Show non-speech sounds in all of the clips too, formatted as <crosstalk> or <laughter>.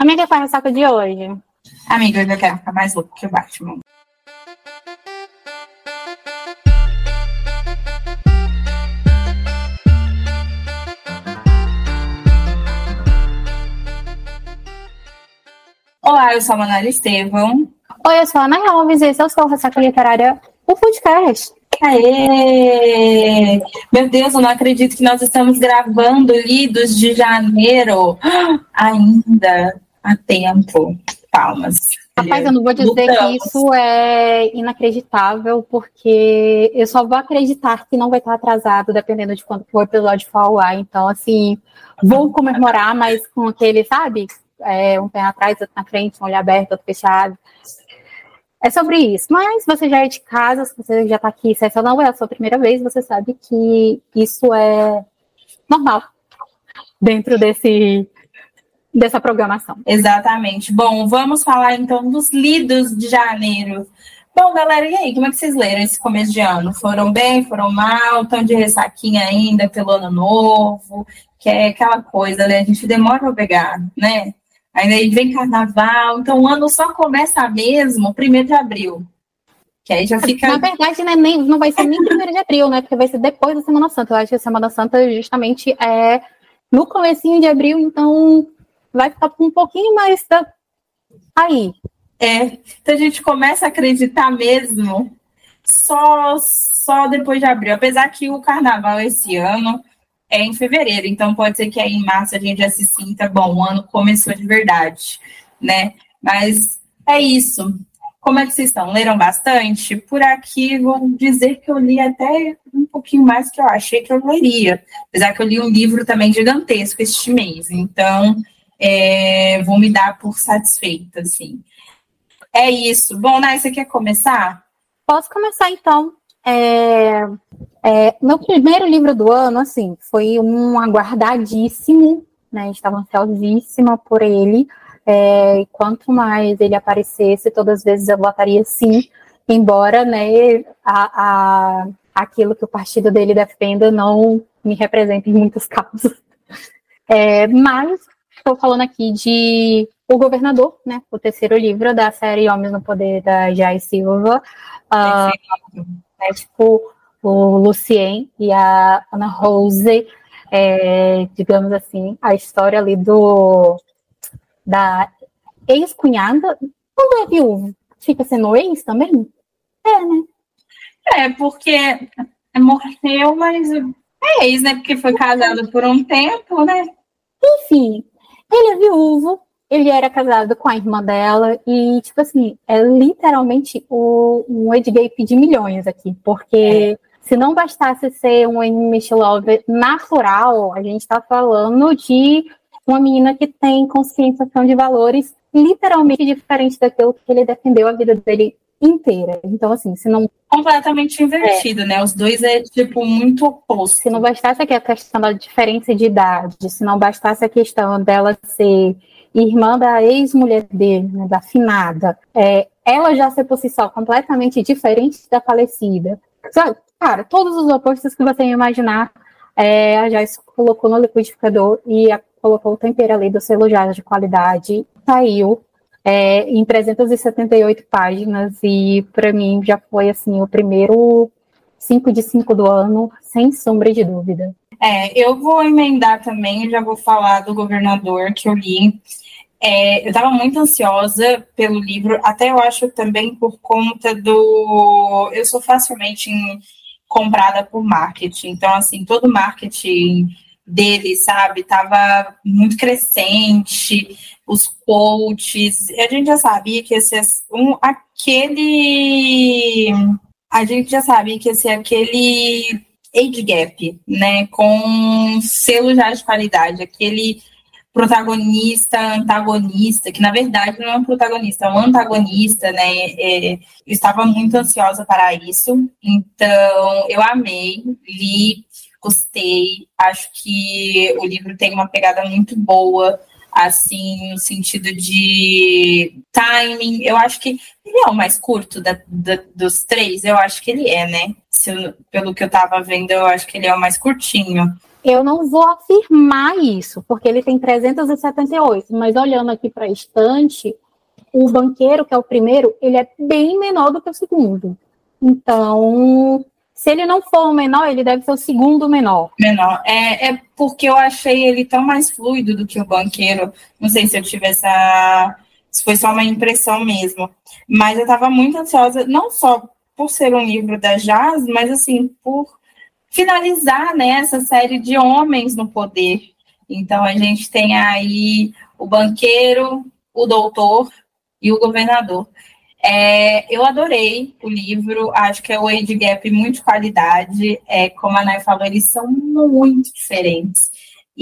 Amiga, qual é a ressaca de hoje? Amiga, eu quero ficar mais louco que o Batman. Olá, eu sou a Manuela Estevão. Oi, eu sou a Ana Alves e esse é o seu Ressaca Literária, o podcast. Aê! Meu Deus, eu não acredito que nós estamos gravando Lidos de Janeiro. <gasps> Ainda há tempo. Palmas. Rapaz, eu não vou dizer Lutamos. que isso é inacreditável, porque eu só vou acreditar que não vai estar atrasado, dependendo de quando o episódio for ao ar. Então, assim, vou comemorar, mas com aquele, sabe? É, um pé atrás, outro na frente, um olho aberto, outro fechado. É sobre isso. Mas você já é de casa, se você já está aqui, se essa não é a sua primeira vez, você sabe que isso é normal dentro desse dessa programação. Exatamente. Bom, vamos falar então dos lidos de janeiro. Bom, galera, e aí, como é que vocês leram esse começo de ano? Foram bem, foram mal? Estão de ressaquinha ainda pelo ano novo? Que é aquela coisa, né? A gente demora para pegar, né? Aí vem carnaval, então o ano só começa mesmo primeiro de abril. Que aí já fica. Na verdade, né, nem, não vai ser nem primeiro de abril, né? Porque vai ser depois da Semana Santa. Eu acho que a Semana Santa justamente é no comecinho de abril, então vai ficar um pouquinho mais da... aí. É, então a gente começa a acreditar mesmo só, só depois de abril. Apesar que o carnaval esse ano é em fevereiro, então pode ser que aí em março a gente já se sinta, bom, o ano começou de verdade, né? Mas é isso. Como é que vocês estão? Leram bastante? Por aqui, vou dizer que eu li até um pouquinho mais que eu achei que eu leria. Apesar que eu li um livro também gigantesco este mês. Então, é, vou me dar por satisfeita, assim. É isso. Bom, Nai, você quer começar? Posso começar, então. É, é, meu primeiro livro do ano, assim, foi um aguardadíssimo, né? Estava ansiosíssima por ele. É, quanto mais ele aparecesse, todas as vezes eu votaria sim, embora, né, a, a, aquilo que o partido dele defenda não me represente em muitos <laughs> casos. É, mas estou falando aqui de O Governador, né, o terceiro livro da série Homens no Poder da Jai Silva. Uh, né, tipo, o Lucien e a Ana Rose, é, digamos assim, a história ali do da ex-cunhada, quando é viúvo, fica sendo ex também? É, né? É, porque morreu, mas é ex, né? Porque foi casado por um tempo, né? Enfim, ele é viúvo, ele era casado com a irmã dela e, tipo assim, é literalmente o, um gap de milhões aqui, porque é. se não bastasse ser um English Love natural, a gente tá falando de uma menina que tem conscientização de valores literalmente diferente daquilo que ele defendeu a vida dele inteira. Então, assim, se não. Completamente invertido, é. né? Os dois é, tipo, muito oposto. Se não bastasse a questão da diferença de idade, se não bastasse a questão dela ser irmã da ex-mulher dele, né, da finada, é, ela já ser por si só completamente diferente da falecida. Sabe? Cara, todos os opostos que você imaginar, é, a Joyce colocou no liquidificador e a, colocou o tempero ali do selo já de qualidade, saiu é, em 378 páginas e para mim já foi assim o primeiro 5 de 5 do ano, sem sombra de dúvida. É, eu vou emendar também, já vou falar do governador que eu li. É, eu estava muito ansiosa pelo livro, até eu acho também por conta do. Eu sou facilmente comprada por marketing, então, assim, todo marketing dele, sabe, estava muito crescente, os coaches, a gente já sabia que esse um, aquele. A gente já sabia que esse aquele age gap, né, com selo já de qualidade, aquele protagonista, antagonista, que na verdade não é um protagonista, é um antagonista, né? É, eu estava muito ansiosa para isso, então eu amei, li, gostei, acho que o livro tem uma pegada muito boa, assim, no sentido de timing. Eu acho que ele é o mais curto da, da, dos três, eu acho que ele é, né? Eu, pelo que eu tava vendo, eu acho que ele é o mais curtinho. Eu não vou afirmar isso, porque ele tem 378, mas olhando aqui para a estante, o banqueiro, que é o primeiro, ele é bem menor do que o segundo. Então, se ele não for o menor, ele deve ser o segundo menor. Menor. É, é porque eu achei ele tão mais fluido do que o banqueiro. Não sei se eu tive essa. Se foi só uma impressão mesmo. Mas eu estava muito ansiosa, não só por ser um livro da Jazz, mas assim, por finalizar né, essa série de homens no poder. Então a gente tem aí o banqueiro, o doutor e o governador. É, eu adorei o livro, acho que é o Age Gap muito de qualidade. É, como a Nay falou, eles são muito diferentes.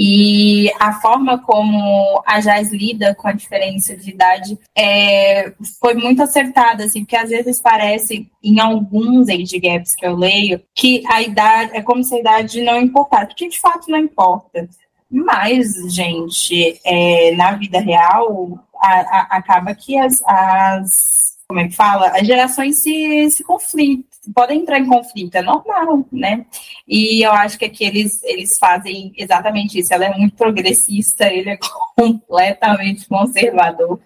E a forma como a Jazz lida com a diferença de idade é, foi muito acertada, assim, porque às vezes parece, em alguns age gaps que eu leio, que a idade é como se a idade não importasse, porque de fato não importa. Mas, gente, é, na vida real, a, a, acaba que as, as como é que fala, as gerações se, se conflitam, podem entrar em conflito, é normal, né? E eu acho que aqui eles, eles fazem exatamente isso. Ela é muito progressista, ele é <laughs> completamente conservador.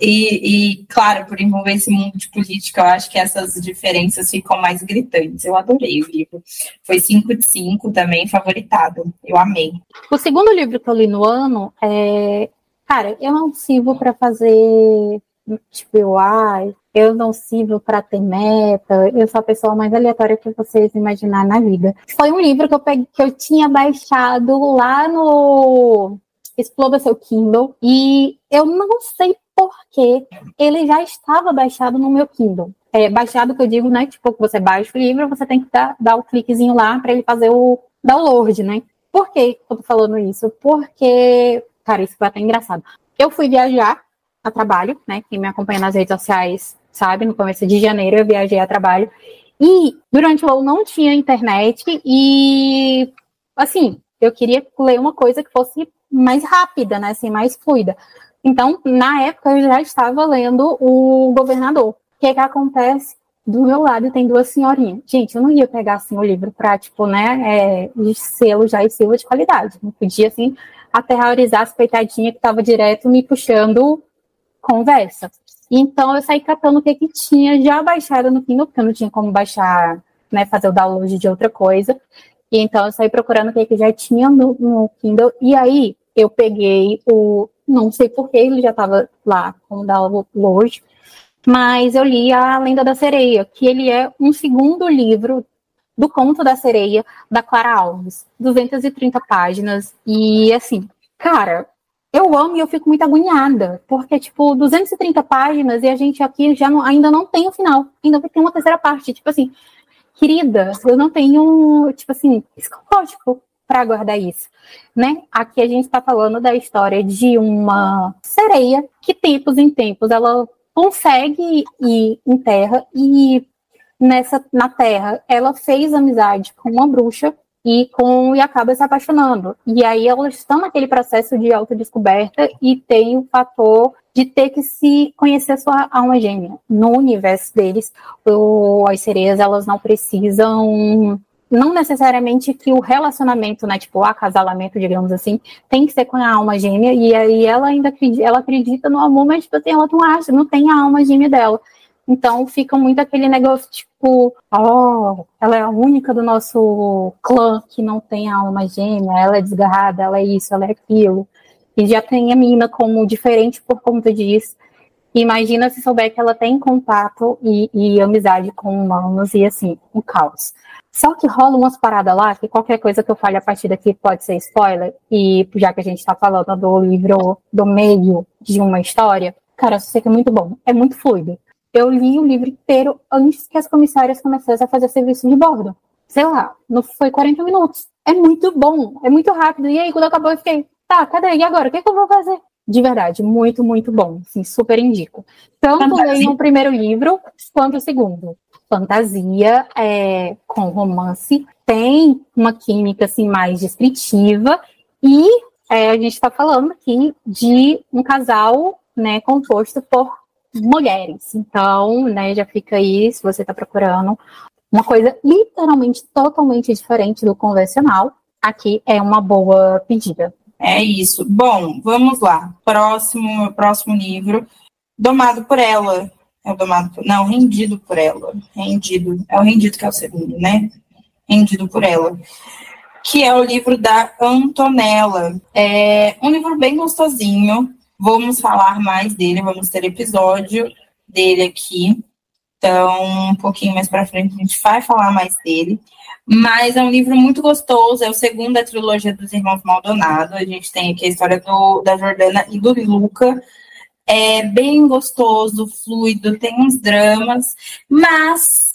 E, e, claro, por envolver esse mundo de política, eu acho que essas diferenças ficam mais gritantes. Eu adorei o livro. Foi 5 de 5 também, favoritado. Eu amei. O segundo livro que eu li no ano é. Cara, eu não sirvo para fazer tipo, ai, eu não sirvo para ter meta, eu sou a pessoa mais aleatória que vocês imaginar na vida. Foi um livro que eu peguei, que eu tinha baixado lá no Exploda seu Kindle e eu não sei porquê ele já estava baixado no meu Kindle. É, baixado que eu digo, né? Tipo, você baixa o livro, você tem que dar, dar o cliquezinho lá para ele fazer o download, né? Por que eu tô falando isso? Porque, cara, isso foi até engraçado. Eu fui viajar a trabalho, né? Quem me acompanha nas redes sociais sabe, no começo de janeiro eu viajei a trabalho. E durante o voo não tinha internet e, assim, eu queria ler uma coisa que fosse mais rápida, né? Assim, mais fluida. Então, na época, eu já estava lendo o Governador. O que, é que acontece? Do meu lado tem duas senhorinhas. Gente, eu não ia pegar assim o livro para, tipo, né, é, selo já e selo de qualidade. Não podia, assim, aterrorizar as peitadinhas que estavam direto me puxando conversa. Então eu saí catando o que, que tinha já baixado no Kindle, porque eu não tinha como baixar, né, fazer o download de outra coisa. E então eu saí procurando o que, que já tinha no, no Kindle. E aí eu peguei o. Não sei porquê, ele já estava lá como download. Mas eu li A Lenda da Sereia, que ele é um segundo livro do Conto da Sereia, da Clara Alves. 230 páginas. E assim, cara, eu amo e eu fico muito agoniada, porque, tipo, 230 páginas e a gente aqui já não, ainda não tem o final, ainda ter uma terceira parte. Tipo assim, querida, eu não tenho, tipo assim, psicológico para guardar isso, né? Aqui a gente está falando da história de uma sereia que, tempos em tempos, ela consegue ir em terra e nessa na terra ela fez amizade com uma bruxa e com e acaba se apaixonando. E aí elas estão naquele processo de autodescoberta e tem o fator de ter que se conhecer sua alma gêmea. No universo deles, o, as sereias elas não precisam não necessariamente que o relacionamento, né, tipo, o acasalamento, digamos assim, tem que ser com a alma gêmea, e aí ela ainda acredita, ela acredita no amor, mas tipo assim, ela não acha, não tem a alma gêmea dela. Então fica muito aquele negócio tipo, oh, ela é a única do nosso clã que não tem alma gêmea, ela é desgarrada, ela é isso, ela é aquilo. E já tem a mina como diferente por conta disso. Imagina se souber que ela tem contato e, e amizade com humanos e assim, um caos. Só que rola umas paradas lá, que qualquer coisa que eu fale a partir daqui pode ser spoiler, e já que a gente tá falando do livro do meio de uma história, cara, eu sei que é muito bom, é muito fluido eu li o livro inteiro antes que as comissárias começassem a fazer serviço de bordo. Sei lá, não foi 40 minutos. É muito bom, é muito rápido. E aí, quando acabou, eu fiquei, tá, cadê? E agora? O que, é que eu vou fazer? De verdade, muito, muito bom. Assim, super indico. Tanto leiam o primeiro livro quanto o segundo. Fantasia é, com romance, tem uma química assim, mais descritiva, e é, a gente está falando aqui de um casal né, composto por mulheres. Então, né, já fica aí, se você está procurando uma coisa literalmente totalmente diferente do convencional. aqui é uma boa pedida. É isso. Bom, vamos lá. Próximo, próximo livro. Domado por ela. É o domado por... Não, rendido por ela. Rendido. É o rendido que é o segundo, né? Rendido por ela. Que é o livro da Antonella. É um livro bem gostosinho. Vamos falar mais dele, vamos ter episódio dele aqui. Então, um pouquinho mais para frente a gente vai falar mais dele. Mas é um livro muito gostoso, é o segundo da trilogia dos Irmãos Maldonado. A gente tem aqui a história do, da Jordana e do Luca. É bem gostoso, fluido, tem uns dramas, mas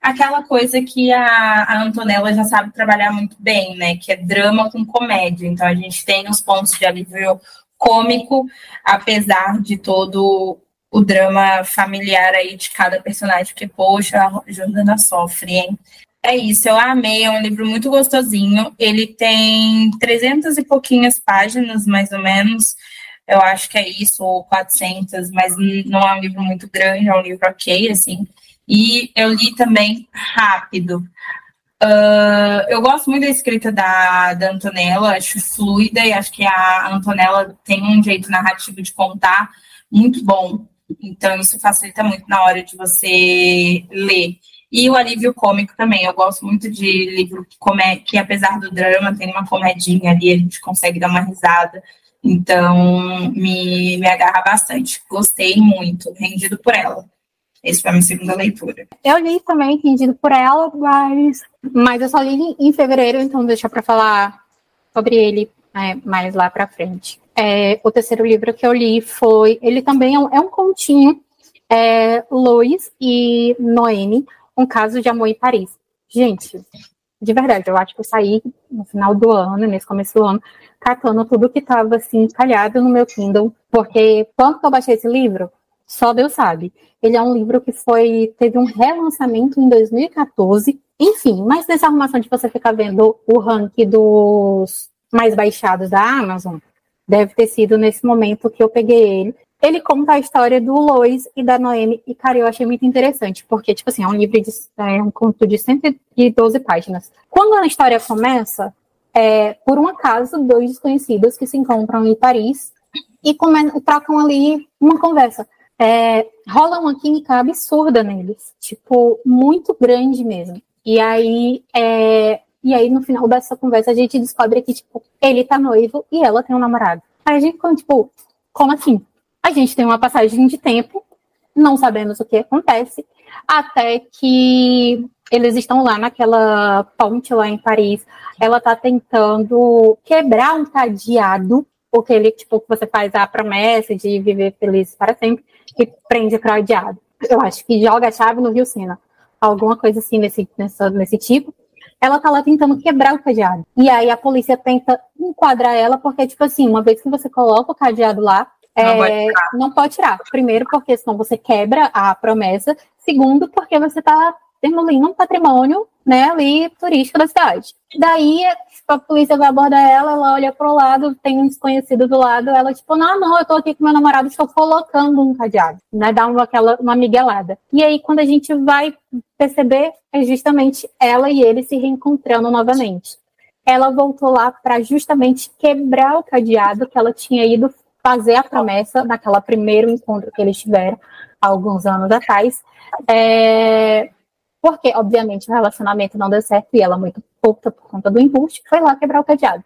aquela coisa que a, a Antonella já sabe trabalhar muito bem, né? Que é drama com comédia. Então a gente tem os pontos de alívio cômico, apesar de todo o drama familiar aí de cada personagem, porque, poxa, a Jordana sofre, hein? É isso, eu amei, é um livro muito gostosinho. Ele tem 300 e pouquinhas páginas, mais ou menos. Eu acho que é isso, ou 400, mas não é um livro muito grande, é um livro ok, assim. E eu li também rápido. Uh, eu gosto muito da escrita da, da Antonella, acho fluida e acho que a Antonella tem um jeito narrativo de contar muito bom. Então, isso facilita muito na hora de você ler. E o alívio cômico também. Eu gosto muito de livro que, que apesar do drama, tem uma comedinha ali, a gente consegue dar uma risada. Então, me, me agarra bastante. Gostei muito, rendido por ela. Esse foi a minha segunda leitura. Eu li também, rendido por ela, mas, mas eu só li em fevereiro, então deixa para falar sobre ele né, mais lá para frente. É, o terceiro livro que eu li foi. Ele também é um, é um continho, é, Lois e Noemi, um caso de amor em Paris. Gente, de verdade, eu acho que eu saí no final do ano, nesse começo do ano, catando tudo que estava assim, encalhado no meu Kindle, porque quando eu baixei esse livro, só Deus sabe. Ele é um livro que foi teve um relançamento em 2014. Enfim, mas nessa arrumação de você ficar vendo o ranking dos mais baixados da Amazon, deve ter sido nesse momento que eu peguei ele ele conta a história do Lois e da Noemi, e, cara, eu achei muito interessante, porque, tipo assim, é um livro de é um conto de 112 páginas. Quando a história começa, é, por um acaso, dois desconhecidos que se encontram em Paris e trocam ali uma conversa. É, rola uma química absurda neles, tipo, muito grande mesmo. E aí, é, e aí, no final dessa conversa, a gente descobre que, tipo, ele tá noivo e ela tem um namorado. Aí a gente ficou, tipo, como assim? A gente tem uma passagem de tempo, não sabemos o que acontece, até que eles estão lá naquela ponte lá em Paris. Ela está tentando quebrar um cadeado, porque ele, tipo, você faz a promessa de viver feliz para sempre, e prende o cadeado. Eu acho que joga a chave no Rio Sena. Alguma coisa assim nesse, nessa, nesse tipo. Ela tá lá tentando quebrar o cadeado. E aí a polícia tenta enquadrar ela, porque, tipo assim, uma vez que você coloca o cadeado lá, não, é, pode não, pode tirar. Primeiro, porque senão você quebra a promessa. Segundo, porque você está demolindo um patrimônio né, ali turístico da cidade. Daí a polícia vai abordar ela, ela olha pro lado, tem um desconhecido do lado, ela tipo, não, não, eu tô aqui com meu namorado, estou colocando um cadeado, né, dá uma, aquela, uma miguelada. E aí, quando a gente vai perceber, é justamente ela e ele se reencontrando novamente. Ela voltou lá para justamente quebrar o cadeado que ela tinha ido fazer a promessa naquela primeiro encontro que eles tiveram alguns anos atrás. É, porque, obviamente, o relacionamento não deu certo e ela, muito puta por conta do embuste, foi lá quebrar o cadeado.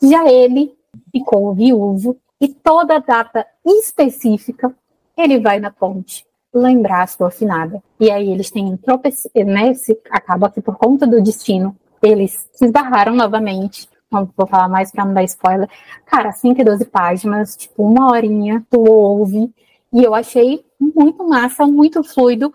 Já ele ficou viúvo e toda data específica ele vai na ponte lembrar a sua afinada. E aí eles têm um tropece, né? Se, acaba que por conta do destino eles se esbarraram novamente não vou falar mais para não dar spoiler. Cara, 112 páginas, tipo, uma horinha, tu ouve, e eu achei muito massa, muito fluido.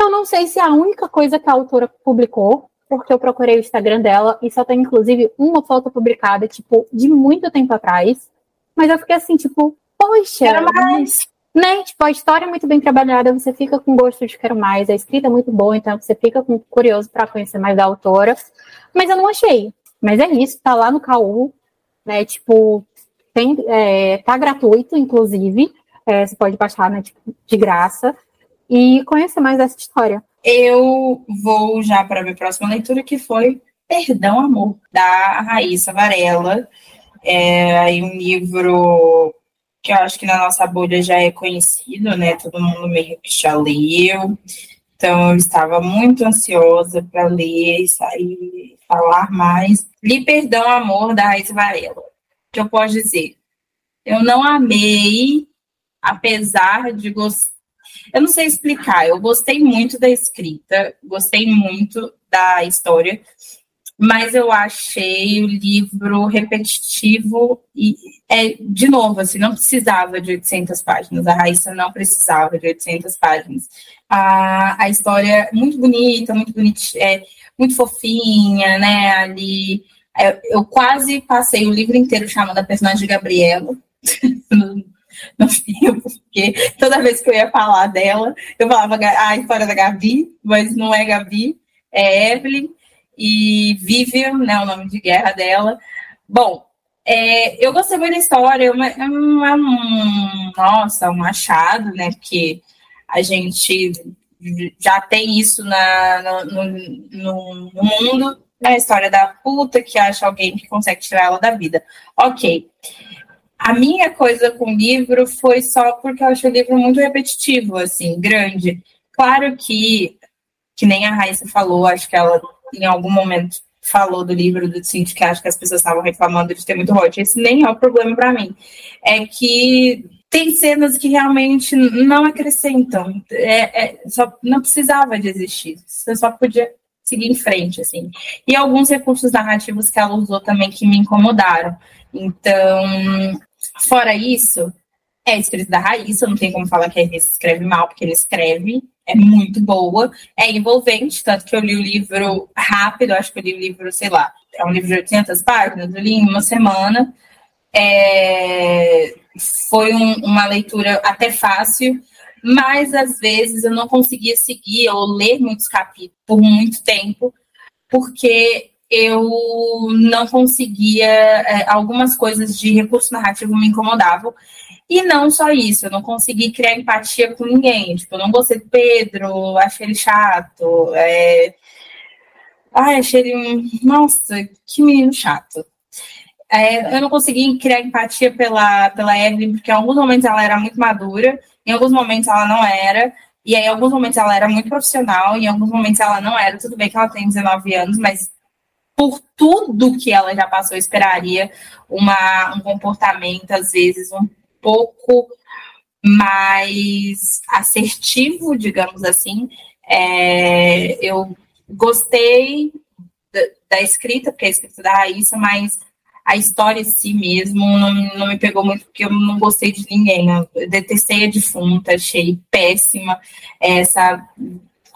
Eu não sei se é a única coisa que a autora publicou, porque eu procurei o Instagram dela e só tem, inclusive, uma foto publicada, tipo, de muito tempo atrás. Mas eu fiquei assim, tipo, poxa. Quero mais. Né? Tipo, a história é muito bem trabalhada, você fica com gosto de quero mais, a escrita é muito boa, então você fica curioso para conhecer mais da autora. Mas eu não achei. Mas é isso, tá lá no Caú, né? Tipo, tem, é, tá gratuito, inclusive. É, você pode baixar né, tipo, de graça e conhecer mais dessa história. Eu vou já para a minha próxima leitura, que foi Perdão, Amor, da Raíssa Varela. É aí um livro que eu acho que na nossa bolha já é conhecido, né? Todo mundo meio que já leu. Então, eu estava muito ansiosa para ler e falar mais. Li Perdão, Amor, da Raíssa Varela. O que eu posso dizer? Eu não amei, apesar de gostar. Eu não sei explicar, eu gostei muito da escrita, gostei muito da história, mas eu achei o livro repetitivo e, é, de novo, assim, não precisava de 800 páginas, a Raíssa não precisava de 800 páginas. A, a história é muito bonita, muito bonitinha, é, muito fofinha, né, ali, é, eu quase passei o livro inteiro chamando a personagem de Gabriela, <laughs> no filme, porque toda vez que eu ia falar dela, eu falava a história da Gabi, mas não é Gabi, é Evelyn e Vivian, né, o nome de guerra dela. Bom, é, eu gostei muito da história, é, é um, nossa, um achado, né, porque a gente já tem isso na, no, no, no mundo, né, a história da puta que acha alguém que consegue tirar ela da vida. Ok. A minha coisa com o livro foi só porque eu achei o livro muito repetitivo, assim, grande. Claro que, que nem a Raíssa falou, acho que ela em algum momento falou do livro do Cinti, que acho que as pessoas estavam reclamando de ter muito hot. Esse nem é o problema para mim. É que tem cenas que realmente não acrescentam. É, é, só não precisava de existir. Você só podia seguir em frente, assim. E alguns recursos narrativos que ela usou também que me incomodaram. Então, fora isso, é escrito da Raíssa, não tem como falar que a Raíssa escreve mal, porque ele escreve, é muito boa, é envolvente, tanto que eu li o livro rápido, acho que eu li o livro, sei lá, é um livro de 800 páginas, eu li em uma semana, é, foi um, uma leitura até fácil, mas às vezes eu não conseguia seguir ou ler muitos capítulos por muito tempo, porque eu não conseguia, é, algumas coisas de recurso narrativo me incomodavam, e não só isso, eu não consegui criar empatia com ninguém. Tipo, eu não gostei do Pedro, achei ele chato. É... Ai, achei ele um. Nossa, que menino chato. É, eu não consegui criar empatia pela, pela Evelyn, porque em alguns momentos ela era muito madura, em alguns momentos ela não era, e aí em alguns momentos ela era muito profissional, em alguns momentos ela não era. Tudo bem que ela tem 19 anos, mas por tudo que ela já passou, eu esperaria uma, um comportamento, às vezes, um pouco mais assertivo, digamos assim. É, eu gostei da, da, escrita, porque é a escrita da Raíssa, mas a história em si mesmo não, não me pegou muito, porque eu não gostei de ninguém. Eu detestei a defunta, achei péssima essa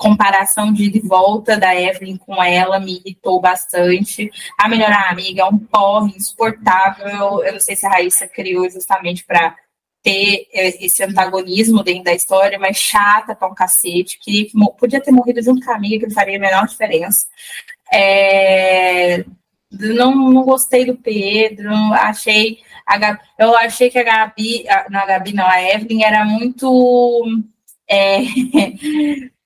comparação de, de volta da Evelyn com ela me irritou bastante. A melhor amiga é um porre insuportável. Eu não sei se a Raíssa criou justamente para ter é, esse antagonismo dentro da história, mas chata pra um cacete. Que podia ter morrido junto com a amiga, que não faria a menor diferença. É, não, não gostei do Pedro, achei. A Gabi, eu achei que a Gabi, a, não, a Gabi não, a Evelyn era muito. É, <laughs>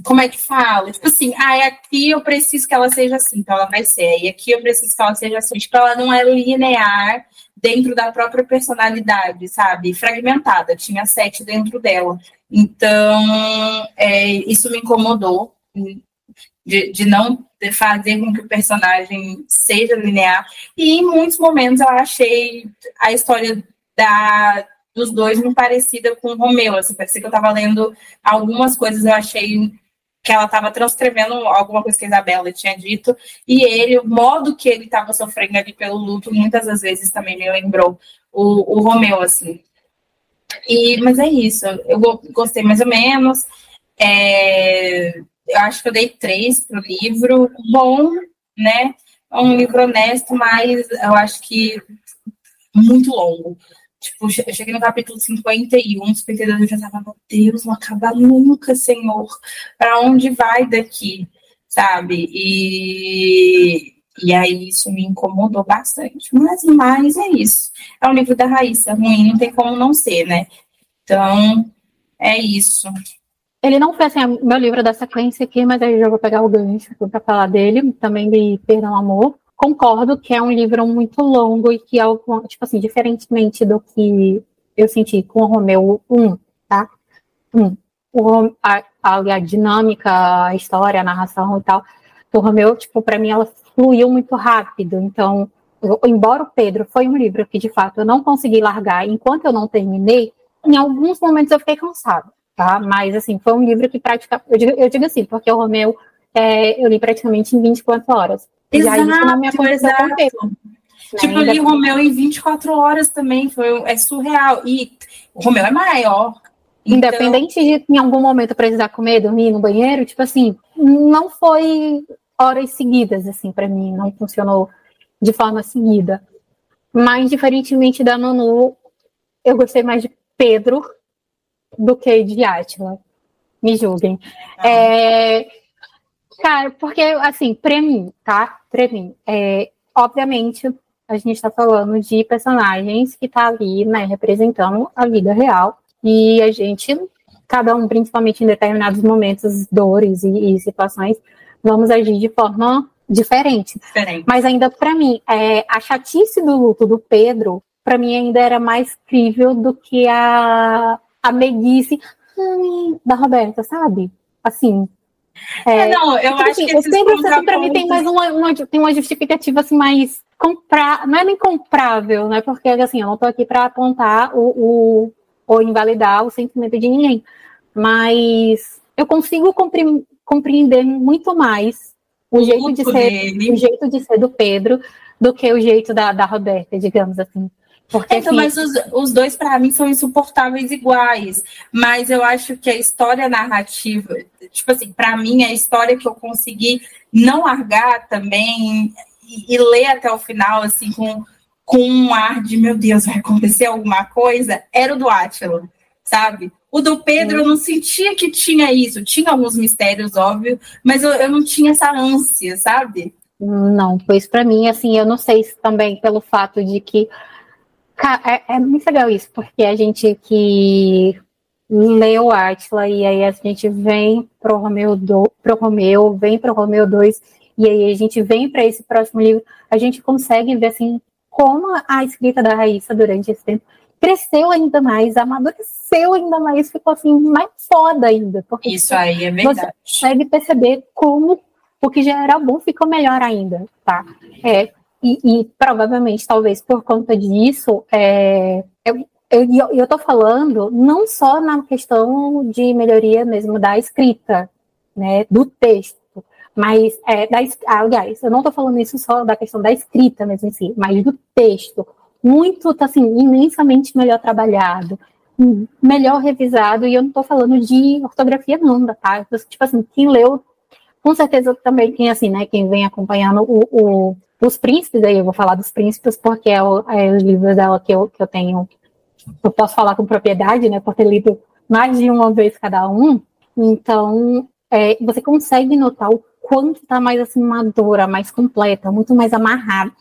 como é que fala? Tipo assim, ah, aqui eu preciso que ela seja assim, então ela vai ser. E aqui eu preciso que ela seja assim. Tipo, ela não é linear dentro da própria personalidade, sabe? Fragmentada, tinha sete dentro dela. Então, é, isso me incomodou. De, de não fazer com que o personagem seja linear. E em muitos momentos eu achei a história da, dos dois muito parecida com o Romeu. Assim, parecia que eu estava lendo algumas coisas, eu achei que ela estava transcrevendo alguma coisa que a Isabela tinha dito, e ele, o modo que ele estava sofrendo ali pelo luto, muitas das vezes também me lembrou o, o Romeu, assim. E, mas é isso, eu gostei mais ou menos. É, eu acho que eu dei três para o livro. Bom, né? É um livro honesto, mas eu acho que muito longo. Tipo, eu cheguei no capítulo 51, 52, eu já tava, meu Deus, não acaba nunca, Senhor. Para onde vai daqui? Sabe? E, e aí isso me incomodou bastante. Mas, mas é isso. É um livro da Raíssa, ruim, não tem como não ser, né? Então, é isso. ele não foi assim, meu livro da sequência aqui, mas aí eu já vou pegar o gancho para falar dele, também de Perdão Amor. Concordo que é um livro muito longo e que, é, tipo assim, diferentemente do que eu senti com o Romeu 1, tá? 1. O, a, a, dinâmica, a história, a narração e tal, do Romeu, tipo, para mim ela fluiu muito rápido. Então, eu, embora o Pedro foi um livro que, de fato, eu não consegui largar enquanto eu não terminei, em alguns momentos eu fiquei cansada tá? Mas, assim, foi um livro que praticamente. Eu eu digo assim, porque o Romeu é, eu li praticamente em 24 horas. Exato, já isso não me aconteceu exato. Né? Tipo, eu li o Romeu em 24 horas também, foi, é surreal. E o Romeu é maior. Então... Independente de em algum momento precisar comer, dormir no banheiro, tipo assim, não foi horas seguidas, assim, para mim, não funcionou de forma seguida. Mas, diferentemente da Nonu, eu gostei mais de Pedro do que de Átila. Me julguem. Ah. É, cara, porque, assim, pra mim, tá? Pra mim, é, obviamente, a gente está falando de personagens que tá ali, né, representando a vida real. E a gente, cada um, principalmente em determinados momentos, dores e, e situações, vamos agir de forma diferente. diferente. Mas ainda para mim, é, a chatice do luto do Pedro, para mim ainda era mais crível do que a a meiguice da Roberta, sabe? Assim. É, é não, eu tipo, acho assim, que eu sempre assim, para mim tem mais uma, uma, tem uma justificativa assim mais comprar, não é nem comprável, né? Porque assim, eu não tô aqui para apontar o, o ou invalidar o sentimento de ninguém, mas eu consigo compreender muito mais o, o jeito de ser, dele. o jeito de ser do Pedro do que o jeito da, da Roberta, digamos assim. Porque, então, mas os, os dois, para mim, são insuportáveis iguais. Mas eu acho que a história narrativa, tipo assim, para mim, a história que eu consegui não largar também e, e, ler até o final, assim, com, com um ar de, meu Deus, vai acontecer alguma coisa, era o do Átila, sabe? O do Pedro, eu não sentia que tinha isso. Tinha alguns mistérios, óbvio, mas eu, eu não tinha essa ânsia, sabe? Não, pois para mim, assim, eu não sei se também pelo fato de que é, é, muito legal isso, porque a gente que leu Atila e aí a gente vem pro Romeu, do, pro Romeu vem pro Romeu 2 e aí a gente vem para esse próximo livro, a gente consegue ver assim como a escrita da Raíssa durante esse tempo cresceu ainda mais, amadureceu ainda mais, ficou assim mais foda ainda. Porque Isso aí é verdade. Você consegue perceber como o que já era bom ficou melhor ainda, tá? É, e, e, provavelmente, talvez por conta disso, é, eu, eu, estou falando não só na questão de melhoria mesmo da escrita, né, do texto, mas, é, da, aliás, eu não estou falando isso só da questão da escrita mesmo em si, mas do texto, muito, assim, imensamente melhor trabalhado, melhor revisado, e eu não estou falando de ortografia não, tá? Tipo assim, quem leu, com certeza também quem, assim, né, quem vem acompanhando o, o os príncipes, aí eu vou falar dos príncipes porque é, o, é os livros dela que eu, que eu tenho, eu posso falar com propriedade, né, por ter lido mais de uma vez cada um. Então, é, você consegue notar o quanto está mais assim, madura, mais completa, muito mais amarrada.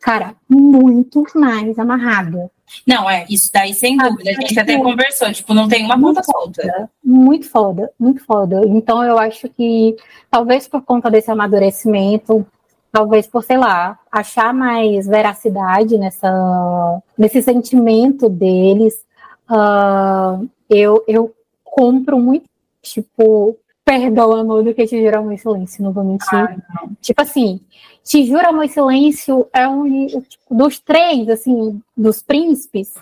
Cara, muito mais amarrada. Não, é, isso daí sem dúvida. A gente até conversou, tipo, não tem uma ponta solta. Muito foda, muito foda. Então eu acho que talvez por conta desse amadurecimento, talvez por, sei lá, achar mais veracidade nessa, nesse sentimento deles, uh, eu, eu compro muito, tipo, perdão, amor, do que te juro amor e silêncio, não vou mentir. Ah, não. Tipo assim, te juro amor e silêncio é um tipo, dos três, assim, dos príncipes,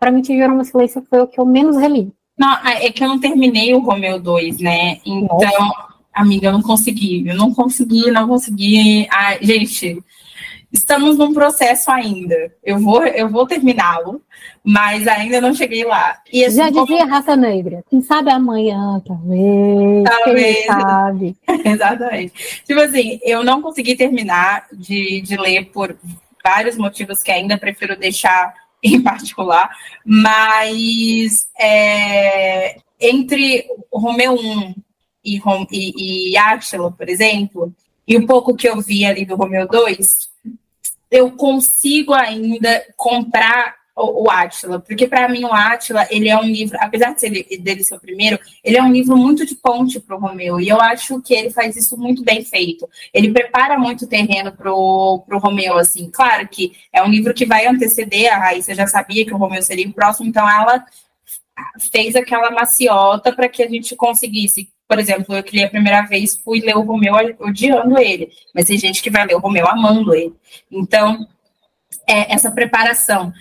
para mim, te juro amor e silêncio foi o que eu menos reli. Não, é que eu não terminei o Romeu 2, né? Então, Nossa. Amiga, eu não consegui, eu não consegui, não consegui. Ai, gente, estamos num processo ainda. Eu vou, eu vou terminá-lo, mas ainda não cheguei lá. E, assim, Já dizia como... raça negra. Quem sabe amanhã, talvez. Talvez. Quem sabe. <laughs> Exatamente. Tipo assim, eu não consegui terminar de, de ler por vários motivos que ainda prefiro deixar <laughs> em particular, mas é, entre Romeu 1 e, e, e por exemplo, e o pouco que eu vi ali do Romeo 2, eu consigo ainda comprar o, o Átila, porque para mim o Átila, ele é um livro, apesar de ser dele ser o primeiro, ele é um livro muito de ponte para o Romeu, e eu acho que ele faz isso muito bem feito. Ele prepara muito terreno para o Romeu, assim. Claro que é um livro que vai anteceder a Raíssa, já sabia que o Romeu seria o próximo, então ela fez aquela maciota para que a gente conseguisse. Por exemplo, eu que li a primeira vez, fui ler o Romeu odiando ele, mas tem gente que vai ler o Romeu amando ele. Então, é essa preparação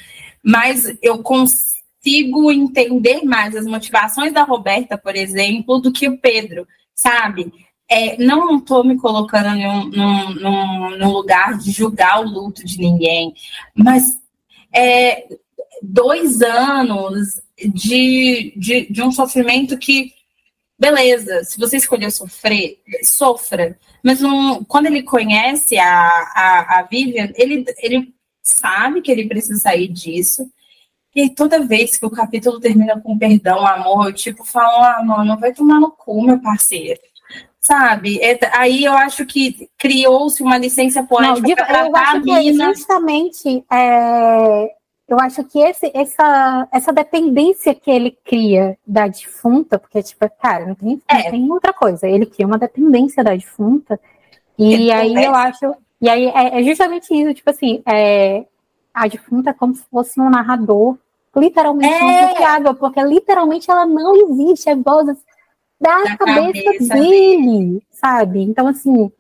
mas eu consigo entender mais as motivações da Roberta, por exemplo, do que o Pedro, sabe? É, não estou me colocando num, num, num, lugar de julgar o luto de ninguém, mas é, dois anos de, de, de um sofrimento que beleza, se você escolheu sofrer, sofra. Mas não, quando ele conhece a, a, a Vivian, ele, ele sabe que ele precisa sair disso. E toda vez que o capítulo termina com perdão, amor, eu tipo falo, ah, mano, vai tomar no cu, meu parceiro. Sabe? É, aí eu acho que criou-se uma licença poética para tratar a mina. justamente, é, eu acho que esse, essa, essa dependência que ele cria da defunta, porque, tipo, cara, não tem, é. não tem outra coisa. Ele cria uma dependência da defunta. E ele aí conversa. eu acho e aí é, é justamente isso, tipo assim, é, a defunta é como se fosse um narrador literalmente é. porque literalmente ela não existe, é voz da, da cabeça, cabeça dele, sabe? Então, assim,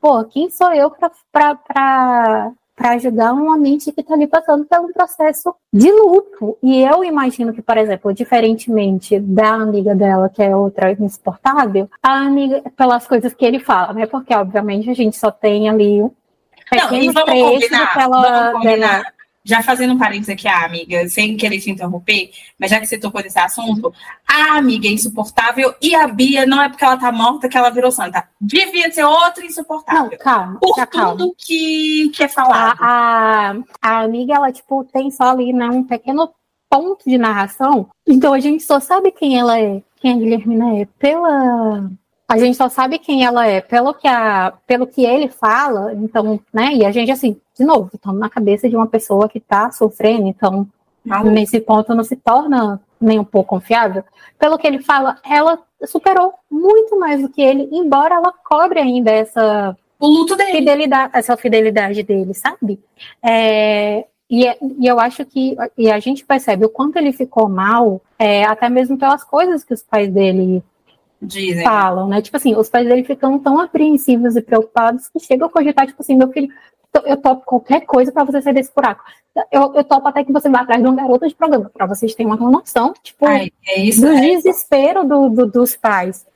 pô, quem sou eu para para ajudar uma mente que está ali passando por um processo de luto. E eu imagino que, por exemplo, diferentemente da amiga dela, que é outra insuportável, a amiga, pelas coisas que ele fala, né? Porque, obviamente, a gente só tem ali não, e vamos combinar, vamos combinar. Já fazendo um parênteses aqui, a amiga, sem querer te interromper, mas já que você tocou nesse assunto, a amiga é insuportável e a Bia não é porque ela tá morta que ela virou santa. Devia ser outra insuportável. Não, calma. Por tudo calma. Que, que é falado. A, a, a amiga, ela, tipo, tem só ali, né, um pequeno ponto de narração. Então a gente só sabe quem ela é, quem a Guilhermina é, pela a gente só sabe quem ela é pelo que, a, pelo que ele fala, então, né? E a gente, assim, de novo, estamos na cabeça de uma pessoa que está sofrendo, então, nesse ponto não se torna nem um pouco confiável. Pelo que ele fala, ela superou muito mais do que ele, embora ela cobre ainda essa o luto dele. Fidelidade, essa fidelidade dele, sabe? É, e, é, e, eu acho que e a gente percebe o quanto ele ficou mal, é, até mesmo pelas coisas que os pais dele Dizem. falam, né? Tipo assim, os pais dele ficam tão apreensivos e preocupados que chegam a cogitar, tipo assim, meu filho, eu topo qualquer coisa para você sair desse buraco. Eu, eu topo até que você vá atrás de uma garota de programa, para vocês terem uma noção, tipo, Ai, é isso, do é desespero do, do, dos pais.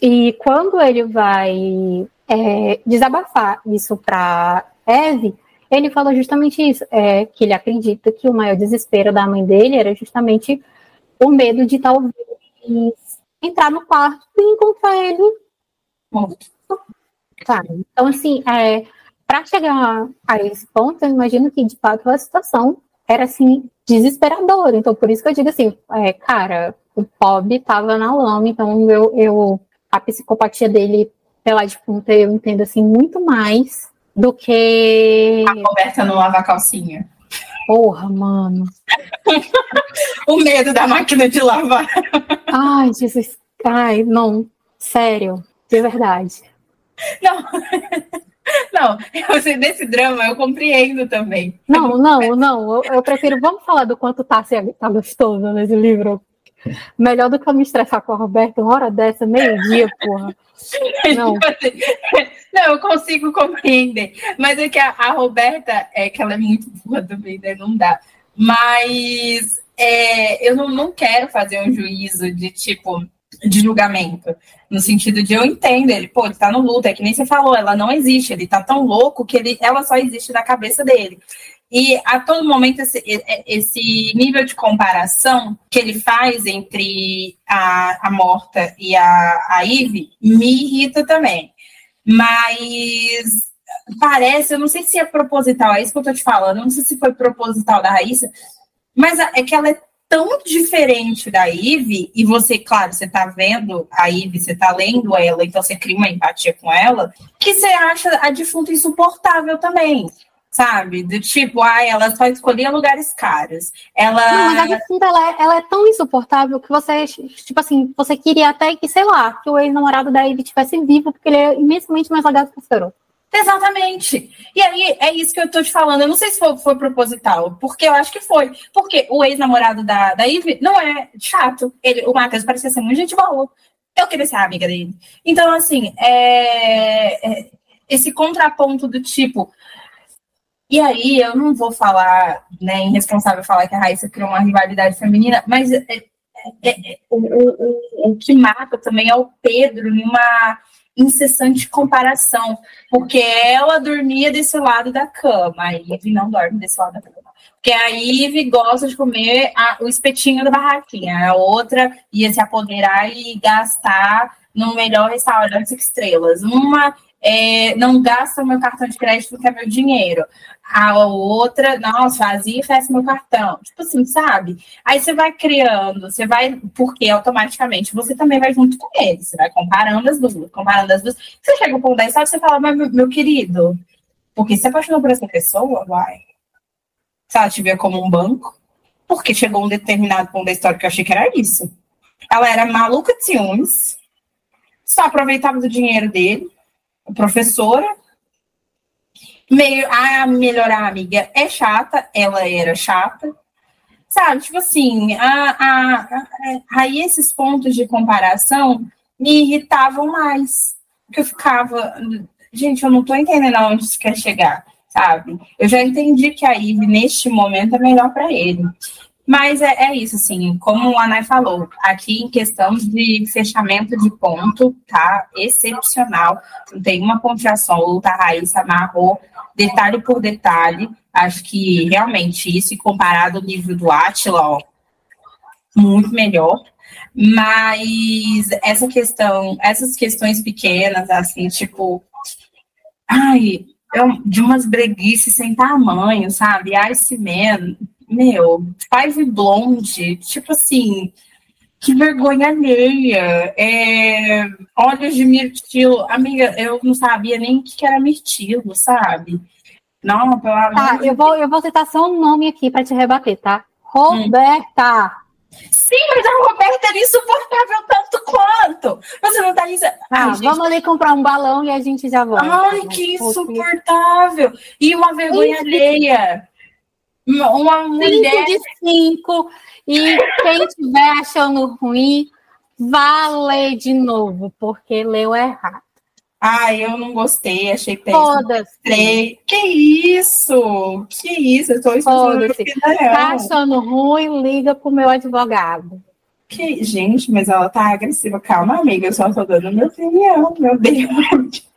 E quando ele vai é, desabafar isso para Eve, ele fala justamente isso, é, que ele acredita que o maior desespero da mãe dele era justamente o medo de talvez entrar no quarto e encontrar ele morto. Tá. Então, assim, é, para chegar a esse ponto, eu imagino que, de fato, a situação era, assim, desesperadora. Então, por isso que eu digo assim, é, cara, o Bob estava na lama, então eu, eu, a psicopatia dele pela defunta eu entendo, assim, muito mais do que... A conversa não lava calcinha. Porra, mano. <laughs> o medo da máquina de lavar. Ai, Jesus. Ai, não. Sério. De verdade. Não. <laughs> Não, eu, desse drama eu compreendo também. Não, não, não. Eu, eu prefiro. Vamos falar do quanto tá, tá gostoso nesse livro. Melhor do que eu me estressar com a Roberta uma hora dessa, meio-dia, porra. <laughs> Não. Não, eu consigo compreender. Mas é que a, a, Roberta, é que ela é muito boa também? Não dá. Mas é, eu não, não quero fazer um juízo de tipo de julgamento. No sentido de eu entendo ele, pô, ele tá no luto, é que nem você falou, ela não existe, ele tá tão louco que ele, ela só existe na cabeça dele. E a todo momento, esse, esse nível de comparação que ele faz entre a, a Morta e a, a Ive me irrita também. Mas parece, eu não sei se é proposital, é isso que eu tô te falando, eu não sei se foi proposital da Raíssa, mas é que ela é tão diferente da Ive, e você, claro, você tá vendo a Ive, você tá lendo ela, então você cria uma empatia com ela, que você acha a defunta insuportável também. Sabe? Do tipo, ai, ela só escolhia lugares caros. Ela. Não, mas a Jacinta, ela, é, ela é tão insuportável que você, tipo assim, você queria até que, sei lá, que o ex-namorado da Ivy estivesse vivo, porque ele é imensamente mais legal que o Fero. Exatamente. E aí, é isso que eu tô te falando. Eu não sei se foi, foi proposital, porque eu acho que foi. Porque o ex-namorado da, da Ivy não é chato. Ele, o Matheus parecia ser muito gente boa. Eu queria ser amiga dele. Então, assim, é, é, esse contraponto do tipo. E aí, eu não vou falar, né, irresponsável falar que a Raíssa criou uma rivalidade feminina, mas é, é, é o, o, o que mata também é o Pedro numa incessante comparação, porque ela dormia desse lado da cama, a Ivy não dorme desse lado da cama. Porque a Ivy gosta de comer a, o espetinho da barraquinha, a outra ia se apoderar e gastar no melhor restaurante estrelas. Uma é, não gasta o meu cartão de crédito, que é meu dinheiro. A outra, nossa, fazia e fecha meu cartão. Tipo assim, sabe? Aí você vai criando, você vai, porque automaticamente você também vai junto com ele. Você vai comparando as duas, comparando as duas. Você chega ponto da história você fala, mas meu, meu querido, porque você apaixonou por essa pessoa, vai. Se ela te como um banco, porque chegou um determinado ponto da história que eu achei que era isso. Ela era maluca de ciúmes, só aproveitava do dinheiro dele, professora, meio a melhorar amiga é chata, ela era chata. Sabe, tipo assim, a, a, a, aí esses pontos de comparação me irritavam mais. Porque eu ficava, gente, eu não tô entendendo aonde isso quer chegar, sabe? Eu já entendi que a Ivy, neste momento, é melhor para ele. Mas é, é, isso, assim, como a Anai falou, aqui em questão de fechamento de ponto, tá excepcional. Não tem uma pontuação, a Raíssa amarrou detalhe por detalhe. Acho que realmente isso, comparado ao livro do Atila, ó, muito melhor. Mas essa questão, essas questões pequenas, assim, tipo, ai, de umas breguices sem tamanho, sabe? Ice Man, meu, Five Blonde, tipo assim, que vergonha alheia. É, olhos de mirtilo. Amiga, eu não sabia nem o que era mirtilo, sabe? Não, pelo amor tá, eu vou, eu vou citar só um nome aqui para te rebater, tá? Roberta. Sim, mas a Roberta era insuportável tanto quanto. Você não tá isso. Ah, gente... vamos ali comprar um balão e a gente já volta. Ai, que insuportável. E uma vergonha alheia. Uma mulher. Cinco de cinco. E quem estiver achando ruim, vá ler de novo, porque leu errado. Ai, eu não gostei, achei péssimo. Foda-se. Que isso? Que isso? Eu tô Foda-se. Tá achando ruim, liga pro meu advogado. Que, gente, mas ela tá agressiva. Calma, amiga, eu só tô dando minha opinião, meu Deus.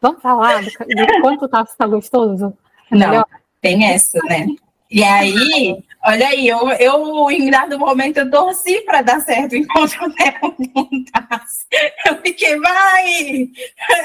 Vamos falar do, do quanto tá, tá gostoso? É não, melhor? tem essa, né? E aí, olha aí, eu, eu em dado momento eu torci para dar certo enquanto eu perguntasse. Eu fiquei, vai,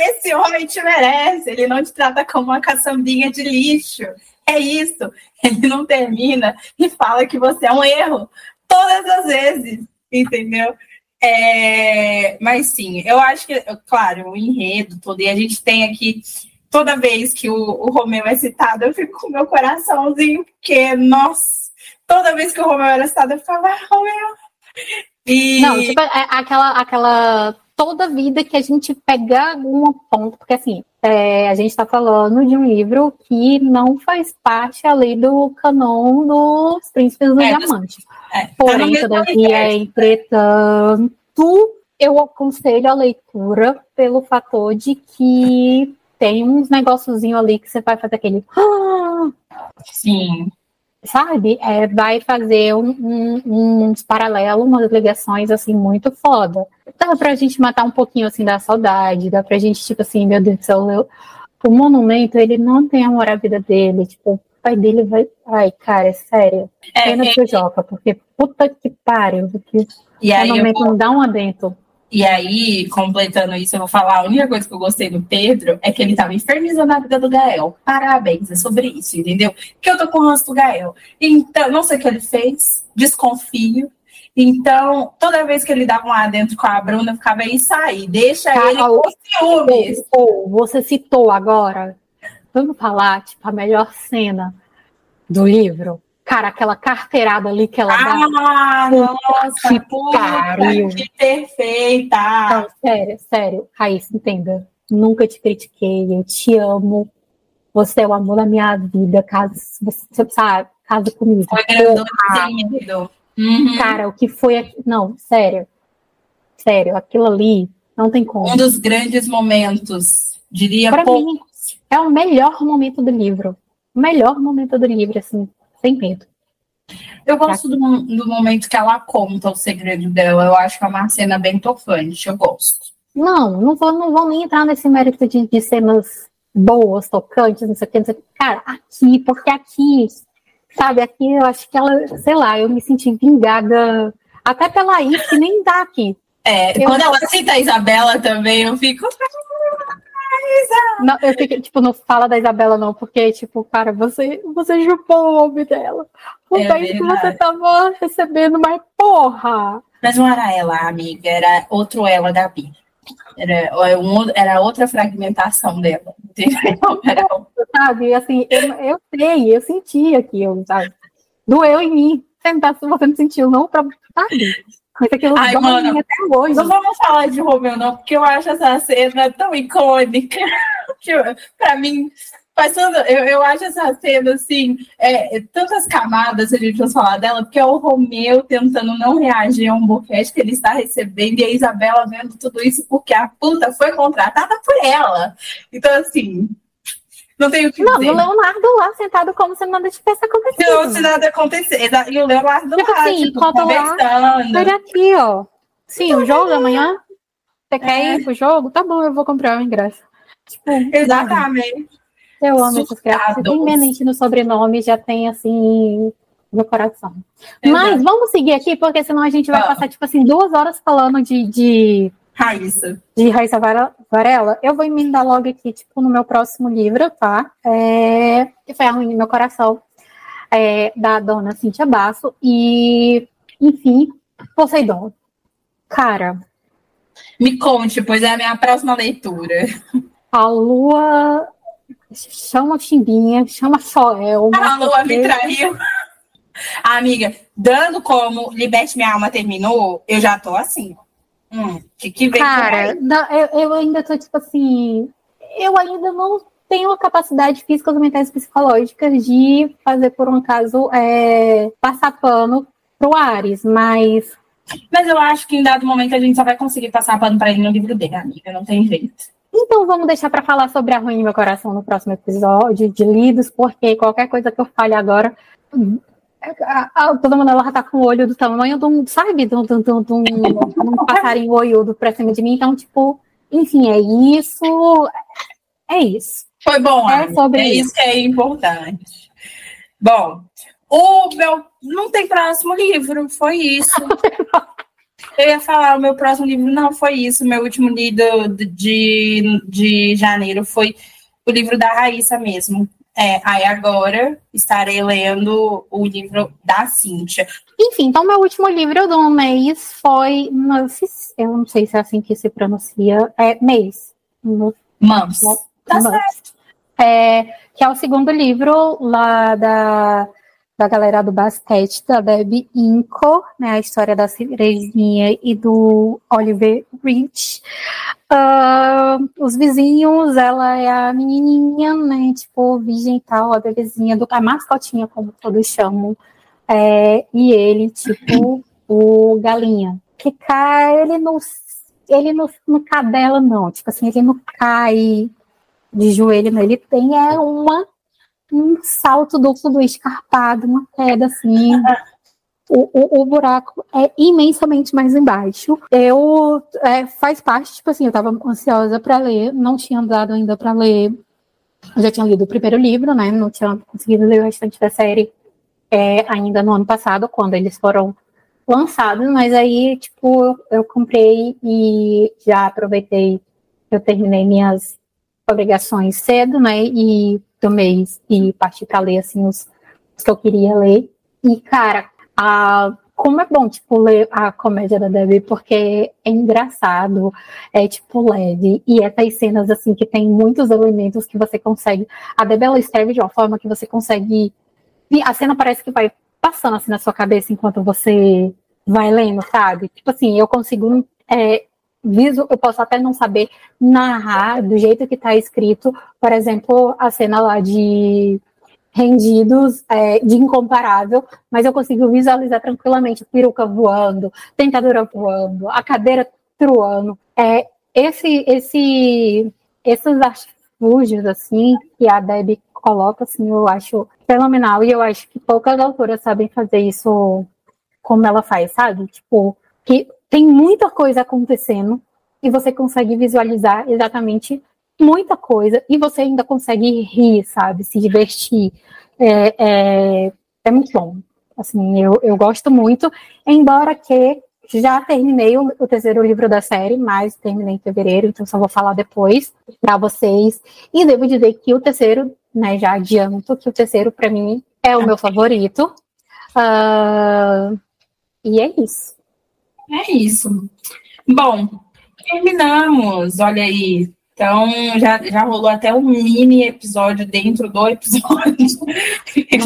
esse homem te merece, ele não te trata como uma caçambinha de lixo. É isso. Ele não termina e fala que você é um erro todas as vezes, entendeu? É, mas sim, eu acho que, claro, o enredo todo, e a gente tem aqui toda vez que o, o Romeu é citado, eu fico com meu coraçãozinho, porque, nossa, toda vez que o Romeu era citado, eu ficava, ah, Romeu. E... Não, tipo, é aquela, aquela. Toda vida que a gente pega algum ponto, porque assim, é, a gente está falando de um livro que não faz parte ali do canon dos Príncipes do é, Diamante. É, tá Porém, todavia, entretanto, eu aconselho a leitura pelo fator de que tem uns negóciozinho ali que você vai fazer aquele. Sim. Sabe? É, vai fazer um, um, uns paralelos, umas ligações assim muito foda. Dá pra gente matar um pouquinho assim da saudade, dá pra gente, tipo assim, meu Deus do céu, eu... o monumento, ele não tem amor à vida dele, tipo, o pai dele vai. Ai, cara, é sério. É, Pena é, Joca, porque puta que pariu, porque e o monumento eu... não dá um adentro. E aí, completando isso, eu vou falar, a única coisa que eu gostei do Pedro é que ele tava infernizando a vida do Gael. Parabéns, é sobre isso, entendeu? Que eu tô com o rosto do Gael. Então, não sei o que ele fez, desconfio. Então, toda vez que ele dava um adentro com a Bruna, eu ficava aí, sair, deixa Cara, ele com ciúmes. Ou, você citou agora vamos falar, tipo, a melhor cena do livro? Cara, aquela carteirada ali que ela dá. Ah, nossa, que pariu. Que perfeita! Não, sério, sério. Raíssa, entenda. Nunca te critiquei, eu te amo. Você é o amor da minha vida, caso você sabe, casa comigo. Foi grandão, uhum. Cara, o que foi aqui? Não, sério. Sério, aquilo ali não tem como. Um dos grandes momentos, diria Pra poucos. mim, é o melhor momento do livro. O melhor momento do livro, assim, sem medo. Eu gosto do, do, momento que ela conta o segredo dela. Eu acho que é uma cena bem tocante. Eu gosto. Não, não vou, não vou nem entrar nesse mérito de, de cenas boas, tocantes, não sei o que, não sei o que. Cara, aqui, porque aqui, sabe, aqui eu acho que ela, sei lá, eu me senti vingada até pela Is, que nem tá aqui. É, eu, quando ela cita a Isabela também, eu fico. Não, eu fico, tipo, não fala da Isabela, não, porque, tipo, cara, você, você chupou o nome dela. O é bem que você tava recebendo, mas porra! Mas não era ela, amiga, era outro ela da Bia. Era, é um, era outra fragmentação dela, entendeu? Era... <laughs> Sabe, assim, eu, eu sei, eu senti aquilo, sabe? Doeu em mim. Você não, tá, você não sentiu, não? Pra, sabe? Mas aquilo Ai, mano, até hoje. Não vamos falar de Romeu, não, porque eu acho essa cena tão icônica. <laughs> que, pra mim, passando, eu, eu acho essa cena assim, é, tantas camadas a gente vai falar dela, porque é o Romeu tentando não reagir a um boquete que ele está recebendo, e a Isabela vendo tudo isso porque a puta foi contratada por ela. Então, assim, não tem o que não, dizer. o Leonardo lá sentado como se nada tivesse acontecido. Como se nada acontecer. E o Leonardo tipo lá, assim, tipo, conversando. Lá, aqui, ó. Sim, o jogo amanhã. Você quer é. ir pro jogo? Tá bom, eu vou comprar o ingresso. Tipo, Exatamente. Eu amo caras. Você tem mente no sobrenome, já tem assim no coração. Exato. Mas vamos seguir aqui, porque senão a gente vai passar, tipo assim, duas horas falando de, de Raíssa. De Raíssa Varela. Eu vou emendar logo aqui, tipo, no meu próximo livro, tá? É, que foi A Ruim no Meu Coração, é, da dona Cintia Basso. E, enfim, Poseidon. Cara. Me conte, pois é a minha próxima leitura. A lua chama Chimbinha, chama Soel. A lua me traiu. amiga, dando como Liberte Minha Alma terminou, eu já tô assim. Hum, que, que vem Cara, não, eu, eu ainda tô tipo assim. Eu ainda não tenho a capacidade física, mentais e psicológicas de fazer, por um acaso, é, passar pano pro Ares, mas. Mas eu acho que em dado momento a gente só vai conseguir passar pano para ele no livro dele, amiga, não tem jeito. Então vamos deixar para falar sobre a ruim do meu coração no próximo episódio de lidos, porque qualquer coisa que eu fale agora a, a, toda mundo ela tá com o olho do tamanho de um, sabe, de um, de um, de um, de um passarinho olhudo pra cima de mim. Então, tipo, enfim, é isso. É isso. Foi bom, é, sobre é isso. isso que é importante. Bom, o meu. Não tem próximo livro, foi isso. <laughs> Eu ia falar, o meu próximo livro não foi isso. Meu último livro de, de janeiro foi o livro da Raíssa mesmo, é, aí agora estarei lendo o livro da Cíntia. Enfim, então meu último livro do mês foi. Eu não sei se é assim que se pronuncia. É mês. Mams. Tá certo. É, que é o segundo livro lá da da galera do basquete, da Debbie Inco, né, a história da Cerejinha e do Oliver Rich. Uh, os vizinhos, ela é a menininha, né, tipo, virgem tal, a bebezinha, do, a mascotinha, como todos chamam, é, e ele, tipo, o galinha, que cai, ele não, ele não, não cadela, não, tipo assim, ele não cai de joelho, não, ele tem é uma um salto duplo escarpado, uma queda assim. O, o, o, buraco é imensamente mais embaixo. Eu é, faz parte, tipo assim, eu estava ansiosa para ler, não tinha dado ainda para ler. Eu já tinha lido o primeiro livro, né? Não tinha conseguido ler o restante da série é, ainda no ano passado, quando eles foram lançados, mas aí, tipo, eu, eu comprei e já aproveitei, eu terminei minhas obrigações cedo, né? E mês e parti para ler assim os, os, que eu queria ler. E cara, a, como é bom, tipo, ler a comédia da Debbie, porque é engraçado, é, tipo, leve, e essas cenas, assim, que tem muitos elementos que você consegue, a Debbie, ela escreve de uma forma que você consegue, a cena parece que vai passando, assim, na sua cabeça enquanto você vai lendo, sabe? Tipo assim, eu consigo, é, viso, eu posso até não saber narrar do jeito que tá escrito, por exemplo, a cena lá de rendidos é, de incomparável, mas eu consigo visualizar tranquilamente peruca voando, tentadura voando, a cadeira truando. É, esse, esse, esses artifúgios, assim, que a Debbie coloca, assim, eu acho fenomenal, e eu acho que poucas autoras sabem fazer isso como ela faz, sabe? Tipo, que tem muita coisa acontecendo, e você consegue visualizar exatamente muita coisa e você ainda consegue rir, sabe? Se divertir. É, é, é muito bom. Assim, eu, eu gosto muito, embora que já terminei o, o, terceiro livro da série, mas terminei em fevereiro, então só vou falar depois para vocês. E devo dizer que o terceiro, né, já adianto que o terceiro para mim é o meu favorito. Uh, e é isso. É isso. Bom, terminamos. Olha aí, então, já, já rolou até um mini episódio dentro do episódio.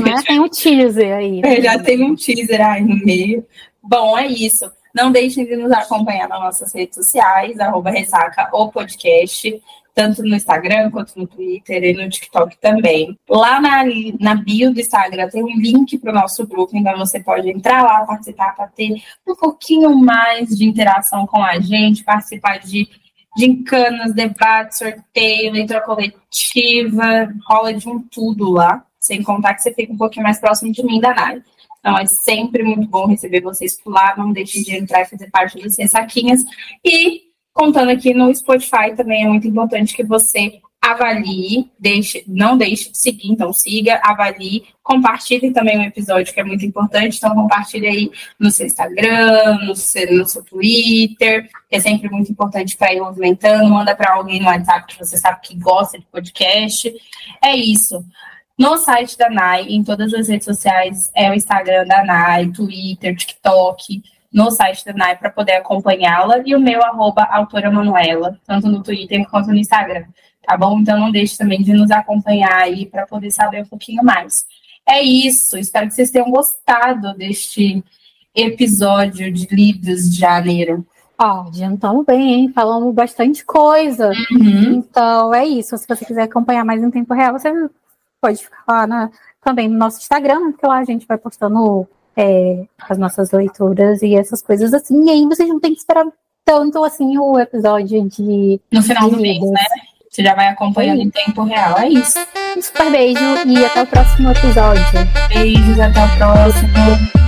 Não é? Tem um teaser aí. <laughs> É, já tem um teaser aí no meio. Bom, é isso. Não deixem de nos acompanhar nas nossas redes sociais, arroba ressaca ou podcast, tanto no Instagram quanto no Twitter e no TikTok também. Lá na, na bio do Instagram tem um link para o nosso grupo, então você pode entrar lá, participar para ter um pouquinho mais de interação com a gente, participar de gincanas, debates, sorteio, leitura coletiva, rola de um tudo lá, sem contar que você fica um pouquinho mais próximo de mim, da Nari. Então é sempre muito bom receber vocês por lá, não deixem de entrar e fazer parte dos Saquinhas. E contando aqui no Spotify também é muito importante que você avalie, deixe, não deixe de seguir, então siga, avalie, compartilhe também o episódio, que é muito importante, então compartilhe aí no seu Instagram, no seu, no seu Twitter, que é sempre muito importante para ir movimentando, manda para alguém no WhatsApp que você sabe que gosta de podcast. É isso. No site da NAI, em todas as redes sociais, é o Instagram da NAI, Twitter, TikTok, no site da NAI para poder acompanhá-la, e o meu arroba autora Manuela, tanto no Twitter quanto no Instagram tá bom? Então não deixe também de nos acompanhar aí para poder saber um pouquinho mais. É isso, espero que vocês tenham gostado deste episódio de livros de janeiro. Ó, oh, adiantamos bem, hein? Falamos bastante coisa. Uhum. Então é isso. Se você quiser acompanhar mais em tempo real, você pode ficar na, também no nosso Instagram, porque lá a gente vai postando é, as nossas leituras e essas coisas assim. E aí vocês não tem que esperar tanto assim o episódio de. No final de do mês, né? Você já vai acompanhando em tempo real. É isso. Um super beijo e até o próximo episódio. Beijos, até o próximo.